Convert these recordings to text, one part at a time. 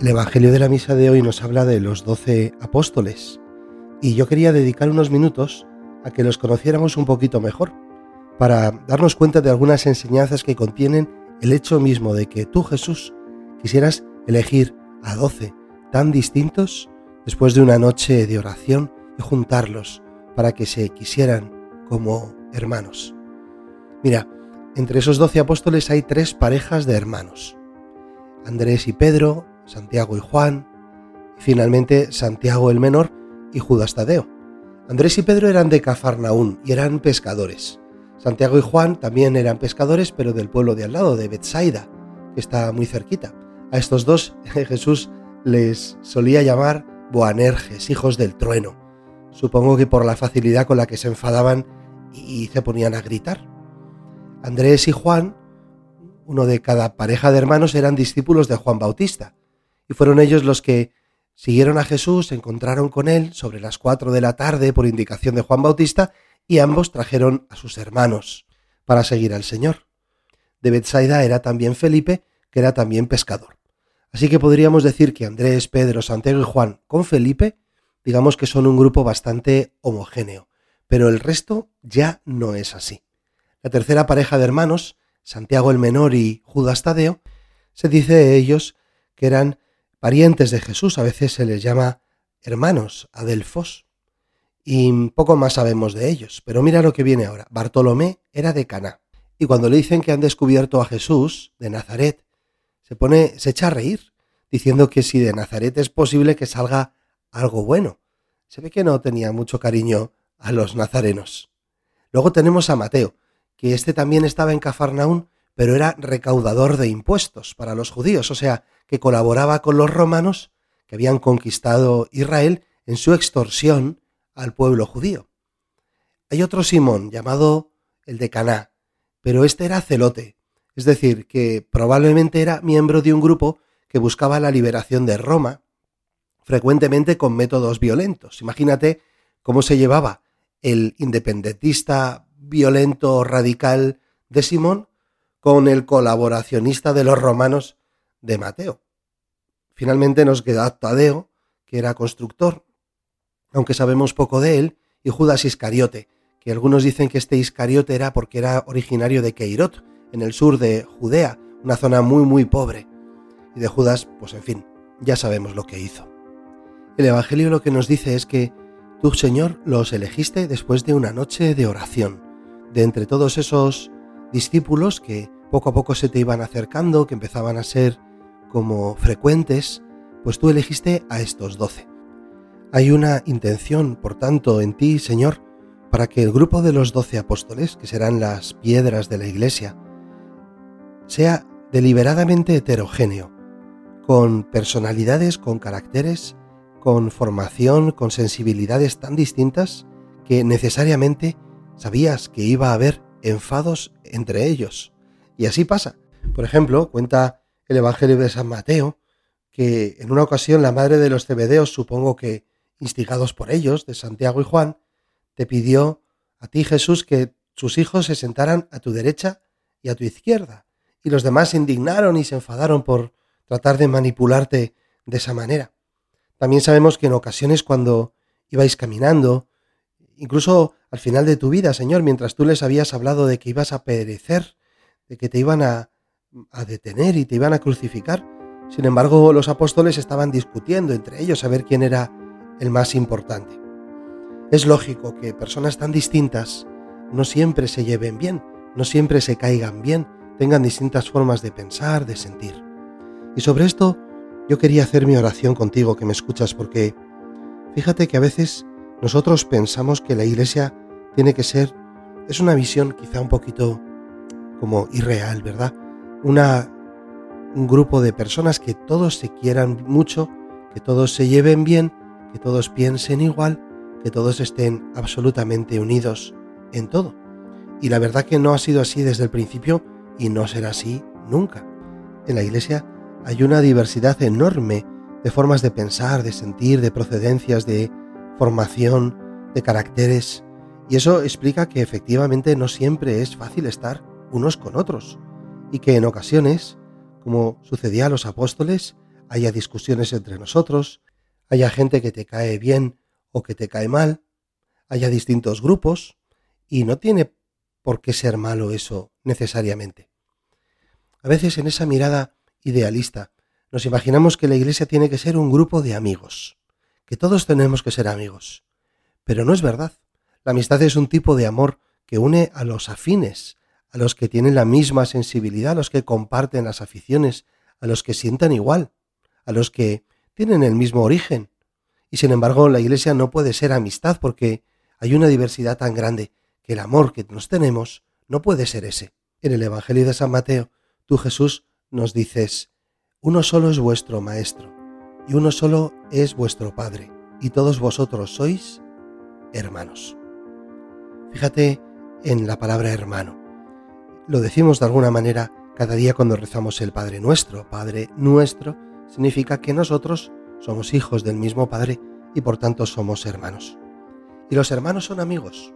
El Evangelio de la Misa de hoy nos habla de los doce apóstoles y yo quería dedicar unos minutos a que los conociéramos un poquito mejor, para darnos cuenta de algunas enseñanzas que contienen el hecho mismo de que tú Jesús quisieras elegir a doce tan distintos después de una noche de oración y juntarlos para que se quisieran como hermanos. Mira, entre esos doce apóstoles hay tres parejas de hermanos, Andrés y Pedro, Santiago y Juan, y finalmente Santiago el menor y Judas Tadeo. Andrés y Pedro eran de Cafarnaún y eran pescadores. Santiago y Juan también eran pescadores, pero del pueblo de al lado, de Bethsaida, que está muy cerquita. A estos dos Jesús les solía llamar Boanerges, hijos del trueno. Supongo que por la facilidad con la que se enfadaban y se ponían a gritar. Andrés y Juan, uno de cada pareja de hermanos, eran discípulos de Juan Bautista y fueron ellos los que siguieron a Jesús, se encontraron con él sobre las cuatro de la tarde por indicación de Juan Bautista y ambos trajeron a sus hermanos para seguir al Señor. De Bethsaida era también Felipe, que era también pescador. Así que podríamos decir que Andrés, Pedro, Santiago y Juan con Felipe, digamos que son un grupo bastante homogéneo, pero el resto ya no es así. La tercera pareja de hermanos, Santiago el menor y Judas Tadeo, se dice de ellos que eran parientes de Jesús, a veces se les llama hermanos, adelfos, y poco más sabemos de ellos. Pero mira lo que viene ahora. Bartolomé era de Caná, y cuando le dicen que han descubierto a Jesús de Nazaret, se pone, se echa a reír, diciendo que si de Nazaret es posible que salga algo bueno. Se ve que no tenía mucho cariño a los nazarenos. Luego tenemos a Mateo, que este también estaba en Cafarnaún, pero era recaudador de impuestos para los judíos, o sea, que colaboraba con los romanos que habían conquistado Israel en su extorsión al pueblo judío. Hay otro Simón llamado el de Caná, pero este era celote, es decir, que probablemente era miembro de un grupo que buscaba la liberación de Roma, frecuentemente con métodos violentos. Imagínate cómo se llevaba el independentista violento radical de Simón con el colaboracionista de los romanos de Mateo. Finalmente nos queda Tadeo, que era constructor, aunque sabemos poco de él, y Judas Iscariote, que algunos dicen que este Iscariote era porque era originario de Keirot, en el sur de Judea, una zona muy muy pobre. Y de Judas, pues en fin, ya sabemos lo que hizo. El Evangelio lo que nos dice es que tú, Señor, los elegiste después de una noche de oración, de entre todos esos discípulos que poco a poco se te iban acercando, que empezaban a ser como frecuentes, pues tú elegiste a estos doce. Hay una intención, por tanto, en ti, Señor, para que el grupo de los doce apóstoles, que serán las piedras de la Iglesia, sea deliberadamente heterogéneo, con personalidades, con caracteres, con formación, con sensibilidades tan distintas que necesariamente sabías que iba a haber enfados entre ellos. Y así pasa. Por ejemplo, cuenta el Evangelio de San Mateo, que en una ocasión la madre de los cebedeos, supongo que instigados por ellos, de Santiago y Juan, te pidió a ti Jesús que sus hijos se sentaran a tu derecha y a tu izquierda. Y los demás se indignaron y se enfadaron por tratar de manipularte de esa manera. También sabemos que en ocasiones cuando ibais caminando, incluso al final de tu vida, Señor, mientras tú les habías hablado de que ibas a perecer, de que te iban a, a detener y te iban a crucificar. Sin embargo, los apóstoles estaban discutiendo entre ellos a ver quién era el más importante. Es lógico que personas tan distintas no siempre se lleven bien, no siempre se caigan bien, tengan distintas formas de pensar, de sentir. Y sobre esto yo quería hacer mi oración contigo que me escuchas porque fíjate que a veces nosotros pensamos que la iglesia tiene que ser, es una visión quizá un poquito como irreal, ¿verdad? Una, un grupo de personas que todos se quieran mucho, que todos se lleven bien, que todos piensen igual, que todos estén absolutamente unidos en todo. Y la verdad que no ha sido así desde el principio y no será así nunca. En la Iglesia hay una diversidad enorme de formas de pensar, de sentir, de procedencias, de formación, de caracteres, y eso explica que efectivamente no siempre es fácil estar unos con otros, y que en ocasiones, como sucedía a los apóstoles, haya discusiones entre nosotros, haya gente que te cae bien o que te cae mal, haya distintos grupos, y no tiene por qué ser malo eso necesariamente. A veces en esa mirada idealista nos imaginamos que la iglesia tiene que ser un grupo de amigos, que todos tenemos que ser amigos. Pero no es verdad. La amistad es un tipo de amor que une a los afines, a los que tienen la misma sensibilidad, a los que comparten las aficiones, a los que sientan igual, a los que tienen el mismo origen. Y sin embargo, la iglesia no puede ser amistad porque hay una diversidad tan grande que el amor que nos tenemos no puede ser ese. En el Evangelio de San Mateo, tú Jesús nos dices, uno solo es vuestro Maestro, y uno solo es vuestro Padre, y todos vosotros sois hermanos. Fíjate en la palabra hermano. Lo decimos de alguna manera cada día cuando rezamos el Padre nuestro. Padre nuestro significa que nosotros somos hijos del mismo Padre y por tanto somos hermanos. ¿Y los hermanos son amigos?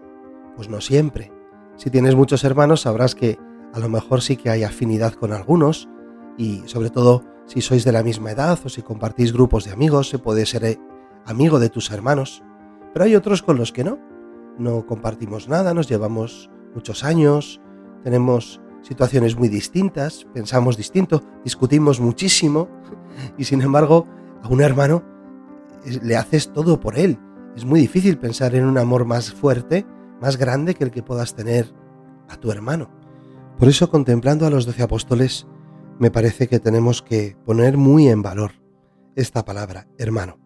Pues no siempre. Si tienes muchos hermanos sabrás que a lo mejor sí que hay afinidad con algunos y sobre todo si sois de la misma edad o si compartís grupos de amigos se puede ser eh, amigo de tus hermanos. Pero hay otros con los que no. No compartimos nada, nos llevamos muchos años, tenemos situaciones muy distintas, pensamos distinto, discutimos muchísimo y sin embargo a un hermano le haces todo por él. Es muy difícil pensar en un amor más fuerte, más grande que el que puedas tener a tu hermano. Por eso contemplando a los doce apóstoles, me parece que tenemos que poner muy en valor esta palabra, hermano,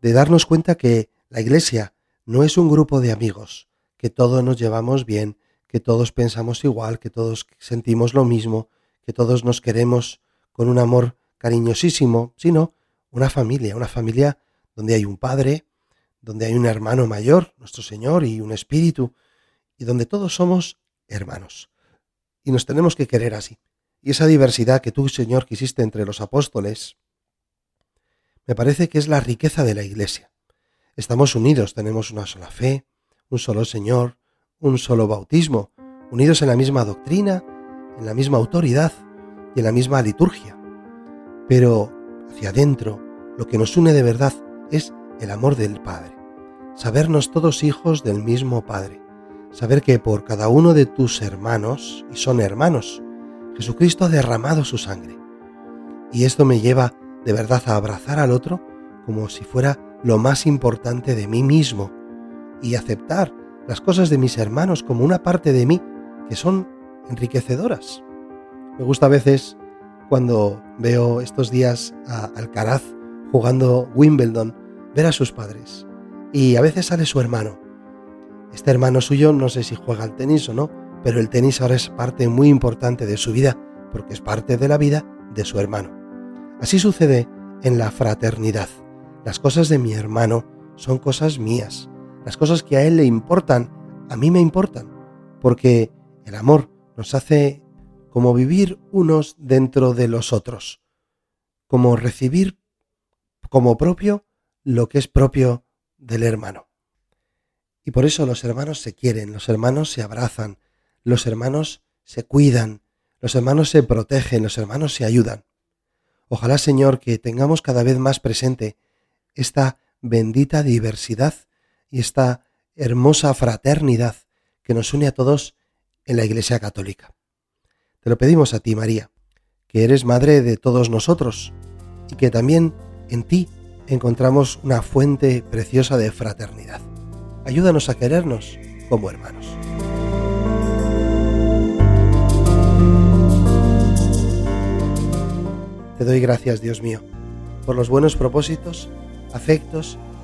de darnos cuenta que la Iglesia no es un grupo de amigos, que todos nos llevamos bien, que todos pensamos igual, que todos sentimos lo mismo, que todos nos queremos con un amor cariñosísimo, sino una familia, una familia donde hay un padre, donde hay un hermano mayor, nuestro Señor, y un espíritu, y donde todos somos hermanos. Y nos tenemos que querer así. Y esa diversidad que tú, Señor, quisiste entre los apóstoles, me parece que es la riqueza de la Iglesia. Estamos unidos, tenemos una sola fe, un solo Señor, un solo bautismo, unidos en la misma doctrina, en la misma autoridad y en la misma liturgia. Pero hacia adentro, lo que nos une de verdad es el amor del Padre, sabernos todos hijos del mismo Padre, saber que por cada uno de tus hermanos, y son hermanos, Jesucristo ha derramado su sangre. Y esto me lleva de verdad a abrazar al otro como si fuera lo más importante de mí mismo y aceptar las cosas de mis hermanos como una parte de mí que son enriquecedoras. Me gusta a veces cuando veo estos días a Alcaraz jugando Wimbledon, ver a sus padres. Y a veces sale su hermano. Este hermano suyo no sé si juega al tenis o no, pero el tenis ahora es parte muy importante de su vida, porque es parte de la vida de su hermano. Así sucede en la fraternidad. Las cosas de mi hermano son cosas mías. Las cosas que a él le importan, a mí me importan. Porque el amor nos hace como vivir unos dentro de los otros. Como recibir como propio lo que es propio del hermano. Y por eso los hermanos se quieren, los hermanos se abrazan, los hermanos se cuidan, los hermanos se protegen, los hermanos se ayudan. Ojalá, Señor, que tengamos cada vez más presente esta bendita diversidad y esta hermosa fraternidad que nos une a todos en la Iglesia Católica. Te lo pedimos a ti, María, que eres Madre de todos nosotros y que también en ti encontramos una fuente preciosa de fraternidad. Ayúdanos a querernos como hermanos. Te doy gracias, Dios mío, por los buenos propósitos afectos